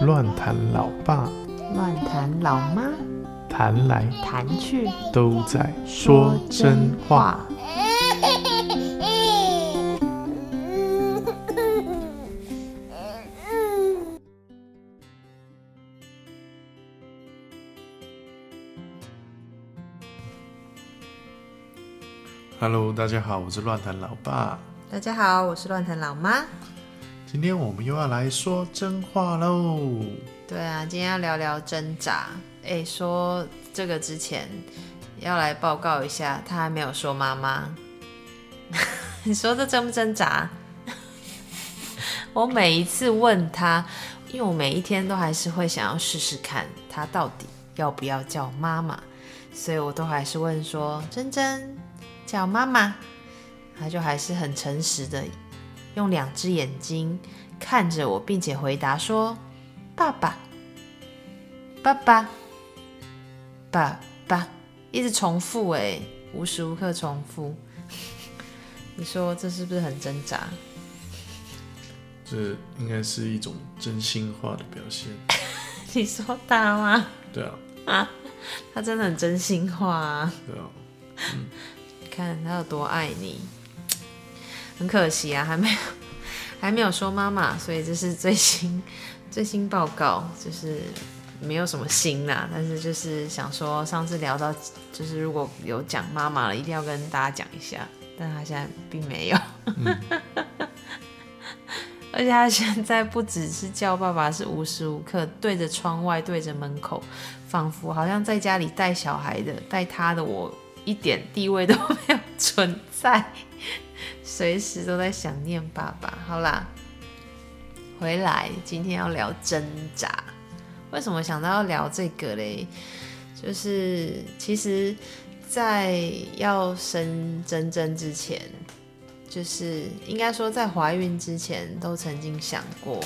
乱谈老爸，乱谈老妈，谈来谈去都在说真话。。Hello，大家好，我是乱谈老爸。大家好，我是乱谈老妈。今天我们又要来说真话喽。对啊，今天要聊聊挣扎。哎，说这个之前要来报告一下，他还没有说妈妈。你说这挣不挣扎？我每一次问他，因为我每一天都还是会想要试试看他到底要不要叫妈妈，所以我都还是问说：“珍珍叫妈妈。”他就还是很诚实的用两只眼睛看着我，并且回答说：“爸爸，爸爸，爸爸。”一直重复，哎，无时无刻重复。你说这是不是很挣扎？这应该是一种真心话的表现。你说他吗？对啊，他真的很真心话啊！对啊，看他有多爱你。很可惜啊，还没有还没有说妈妈，所以这是最新最新报告，就是没有什么新啦，但是就是想说上次聊到，就是如果有讲妈妈了，一定要跟大家讲一下，但他现在并没有，而且他现在不只是叫爸爸，是无时无刻对着窗外，对着门口，仿佛好像在家里带小孩的带他的我一点地位都没有存在。随时都在想念爸爸。好啦，回来，今天要聊挣扎。为什么想到要聊这个嘞？就是其实，在要生珍珍之前，就是应该说在怀孕之前，都曾经想过，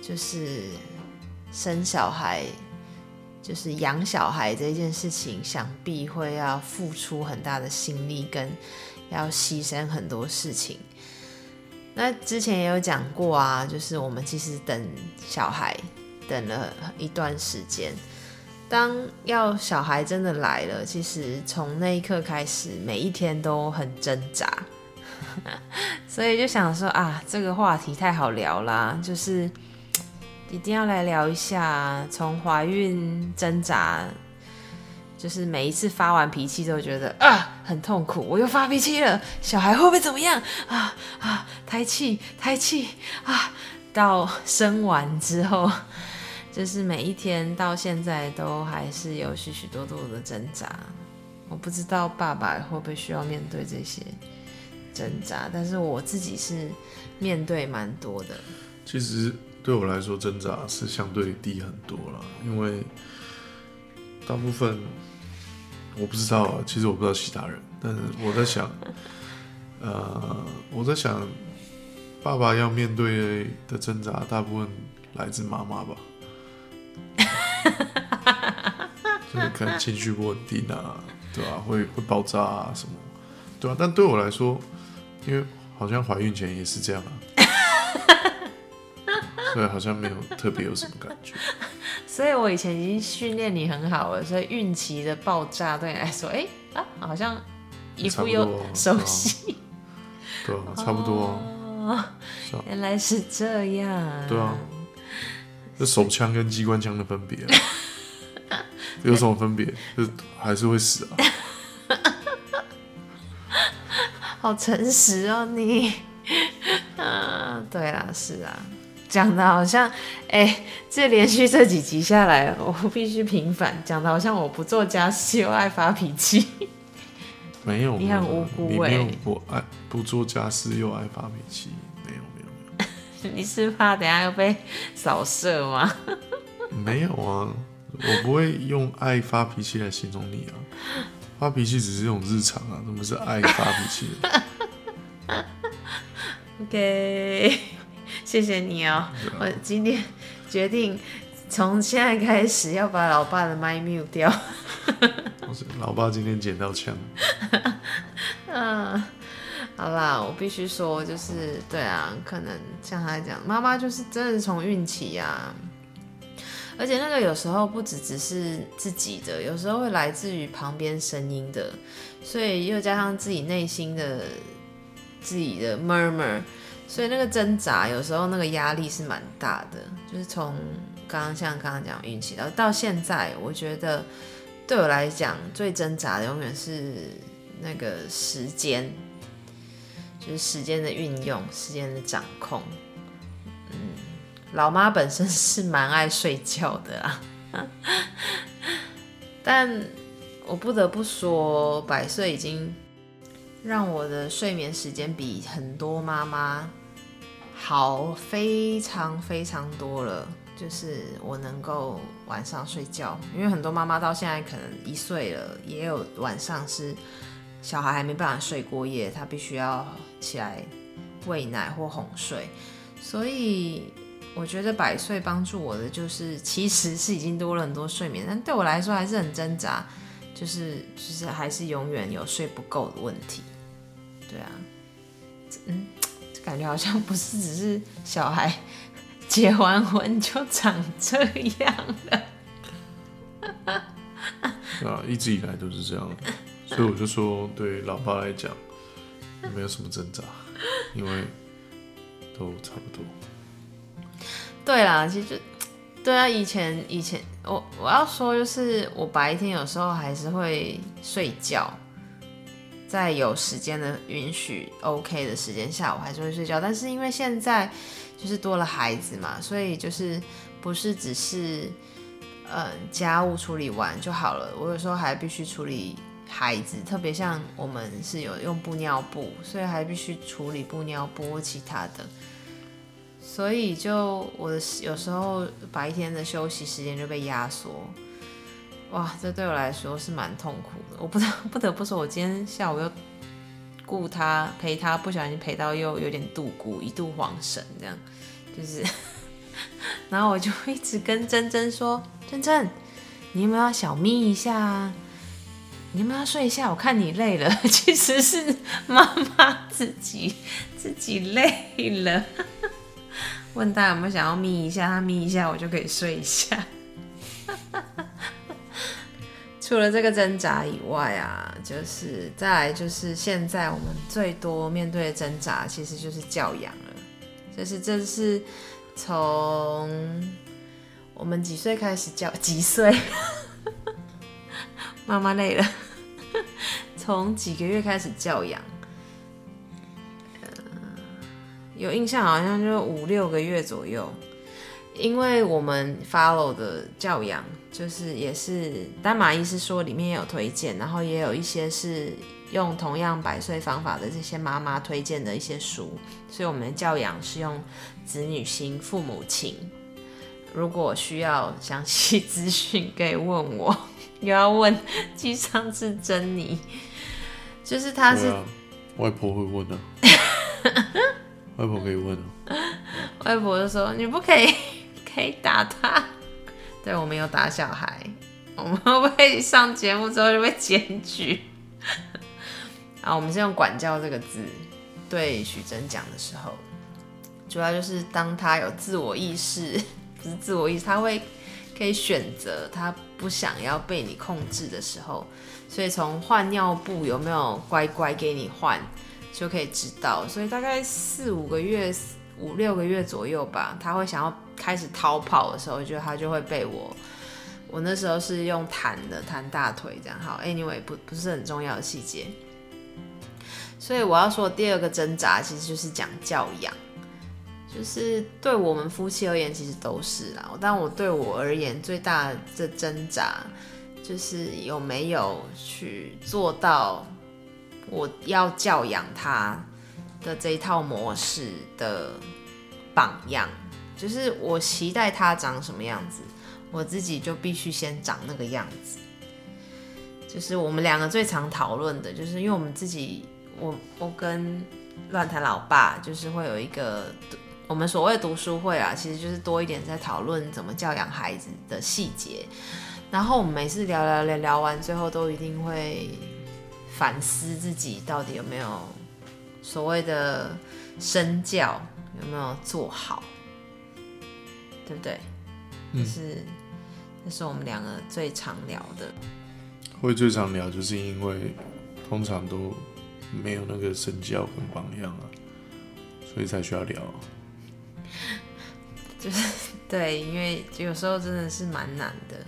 就是生小孩，就是养小孩这件事情，想必会要付出很大的心力跟。要牺牲很多事情。那之前也有讲过啊，就是我们其实等小孩等了一段时间，当要小孩真的来了，其实从那一刻开始，每一天都很挣扎。所以就想说啊，这个话题太好聊啦，就是一定要来聊一下，从怀孕挣扎。就是每一次发完脾气都觉得啊很痛苦，我又发脾气了，小孩会不会怎么样啊啊胎气胎气啊！到生完之后，就是每一天到现在都还是有许许多多的挣扎。我不知道爸爸会不会需要面对这些挣扎，但是我自己是面对蛮多的。其实对我来说挣扎是相对低很多了，因为大部分。我不知道啊，其实我不知道其他人，但是我在想，呃，我在想，爸爸要面对的挣扎，大部分来自妈妈吧，就是可能情绪不稳定啊，对吧、啊？会会爆炸啊什么，对吧、啊？但对我来说，因为好像怀孕前也是这样啊，所以好像没有特别有什么感觉。所以我以前已经训练你很好了，所以孕期的爆炸对你来说，哎、啊，好像一副又熟悉，对啊，差不多、哦。原来是这样。对啊，这手枪跟机关枪的分别、啊、有什么分别？就还是会死啊。好诚实哦，你。啊，对啦，是啊。讲的好像，哎、欸，这连续这几集下来，我必须平反。讲的好像我不做家事又爱发脾气。没有，你很无辜哎、欸。你没有不爱不做家事又爱发脾气，没有没有没有。你是怕等下又被扫射吗？没有啊，我不会用爱发脾气来形容你啊。发脾气只是一种日常啊，怎么是爱发脾气？OK。谢谢你哦，啊我今天决定从现在开始要把老爸的麦 mute 掉。老爸今天捡到枪。嗯，好啦，我必须说，就是对啊，可能像他讲，妈妈就是真的是从孕期啊，而且那个有时候不只只是自己的，有时候会来自于旁边声音的，所以又加上自己内心的自己的 murmur，所以那个挣扎有时候那个压力是蛮大的。就是从刚刚像刚刚讲运气到到现在，我觉得对我来讲最挣扎的永远是那个时间，就是时间的运用，时间的掌控。嗯老妈本身是蛮爱睡觉的啊，但我不得不说，百岁已经让我的睡眠时间比很多妈妈好非常非常多了。就是我能够晚上睡觉，因为很多妈妈到现在可能一岁了，也有晚上是小孩还没办法睡过夜，她必须要起来喂奶或哄睡，所以。我觉得百岁帮助我的就是，其实是已经多了很多睡眠，但对我来说还是很挣扎，就是就是还是永远有睡不够的问题。对啊，嗯，感觉好像不是只是小孩结完婚就长这样了。啊，一直以来都是这样，所以我就说，对老爸来讲，没有什么挣扎，因为都差不多。对啦，其实，对啊，以前以前我我要说就是，我白天有时候还是会睡觉，在有时间的允许 OK 的时间下，我还是会睡觉。但是因为现在就是多了孩子嘛，所以就是不是只是嗯家务处理完就好了，我有时候还必须处理孩子，特别像我们是有用布尿布，所以还必须处理布尿布其他的。所以就我的有时候白天的休息时间就被压缩，哇，这对我来说是蛮痛苦的。我不得 不得不说，我今天下午又顾他陪他，不小心陪到又有点度孤，一度恍神，这样就是，然后我就一直跟珍珍说：“珍珍，你有没有要小眯一下啊？你有没有要睡一下？我看你累了。”其实是妈妈自己自己累了。问他有没有想要眯一下，他眯一下，我就可以睡一下。除了这个挣扎以外啊，就是再来就是现在我们最多面对的挣扎，其实就是教养了。就是这是从我们几岁开始教？几岁？妈妈累了。从几个月开始教养？有印象，好像就五六个月左右，因为我们 follow 的教养，就是也是丹马医师说里面有推荐，然后也有一些是用同样百岁方法的这些妈妈推荐的一些书，所以我们的教养是用子女心、父母情。如果需要详细资讯，可以问我，又要问机上是珍妮，就是他是外婆会问的。外婆可以问哦，外婆就说你不可以，可以打他。对我们有打小孩，我们会不会上节目之后就被检举？啊，我们是用管教这个字对许真讲的时候，主要就是当他有自我意识，不是自我意识，他会可以选择他不想要被你控制的时候，所以从换尿布有没有乖乖给你换。就可以知道，所以大概四五个月、五六个月左右吧，他会想要开始逃跑的时候，我觉得他就会被我。我那时候是用弹的，弹大腿这样。好，anyway，不不是很重要的细节。所以我要说第二个挣扎，其实就是讲教养，就是对我们夫妻而言，其实都是啦。但我对我而言，最大的挣扎就是有没有去做到。我要教养他的这一套模式的榜样，就是我期待他长什么样子，我自己就必须先长那个样子。就是我们两个最常讨论的，就是因为我们自己，我我跟乱谈老爸，就是会有一个我们所谓读书会啊，其实就是多一点在讨论怎么教养孩子的细节。然后我们每次聊聊聊聊完，最后都一定会。反思自己到底有没有所谓的身教有没有做好，对不对？就是这是我们两个最常聊的。会最常聊，就是因为通常都没有那个身教跟榜样啊，所以才需要聊。就是对，因为有时候真的是蛮难的，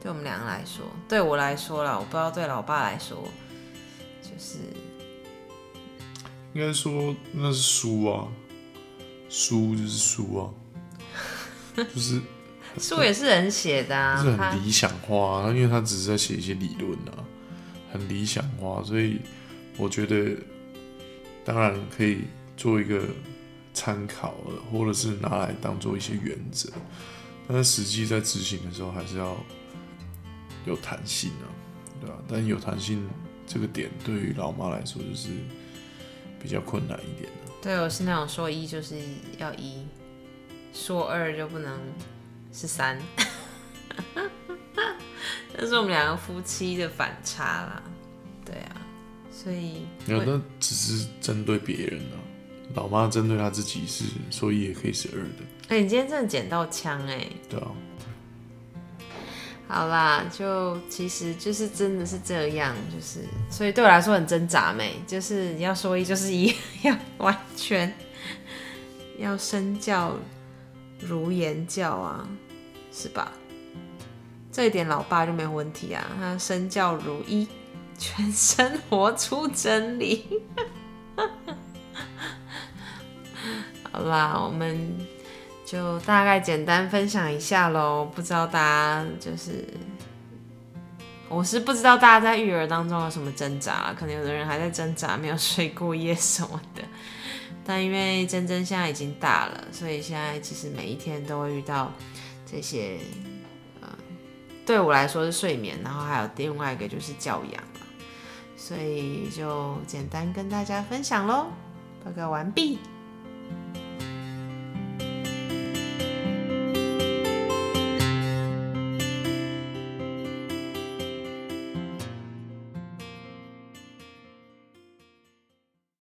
对我们两个来说，对我来说啦，我不知道对老爸来说，就是应该说那是输啊，输就是输啊，就是书也是人写的啊，是很理想化、啊，因为他只是在写一些理论啊，很理想化，所以我觉得当然可以做一个参考了，或者是拿来当做一些原则，但是实际在执行的时候还是要有弹性啊，对吧、但有弹性这个点对于老妈来说就是比较困难一点的。对我是那种说一就是要一，说二就不能是三，这是我们两个夫妻的反差啦。对啊，所以没有，那只是针对别人啊。老妈针对她自己是，所以也可以是二的，哎、你今天真的捡到枪哎、对啊。好啦，就其实就是真的是这样，就是所以对我来说很挣扎没，就是要说一就是一，要完全要身教如言教啊，是吧？这一点老爸就没有问题啊，他身教如一，全身活出真理。好啦，我们就大概简单分享一下喽。不知道大家就是，我是不知道大家在育儿当中有什么挣扎，可能有的人还在挣扎，没有睡过夜什么的。但因为珍珍现在已经大了，所以现在其实每一天都会遇到这些，呃，对我来说是睡眠，然后还有另外一个就是教养，所以就简单跟大家分享喽。报告完毕。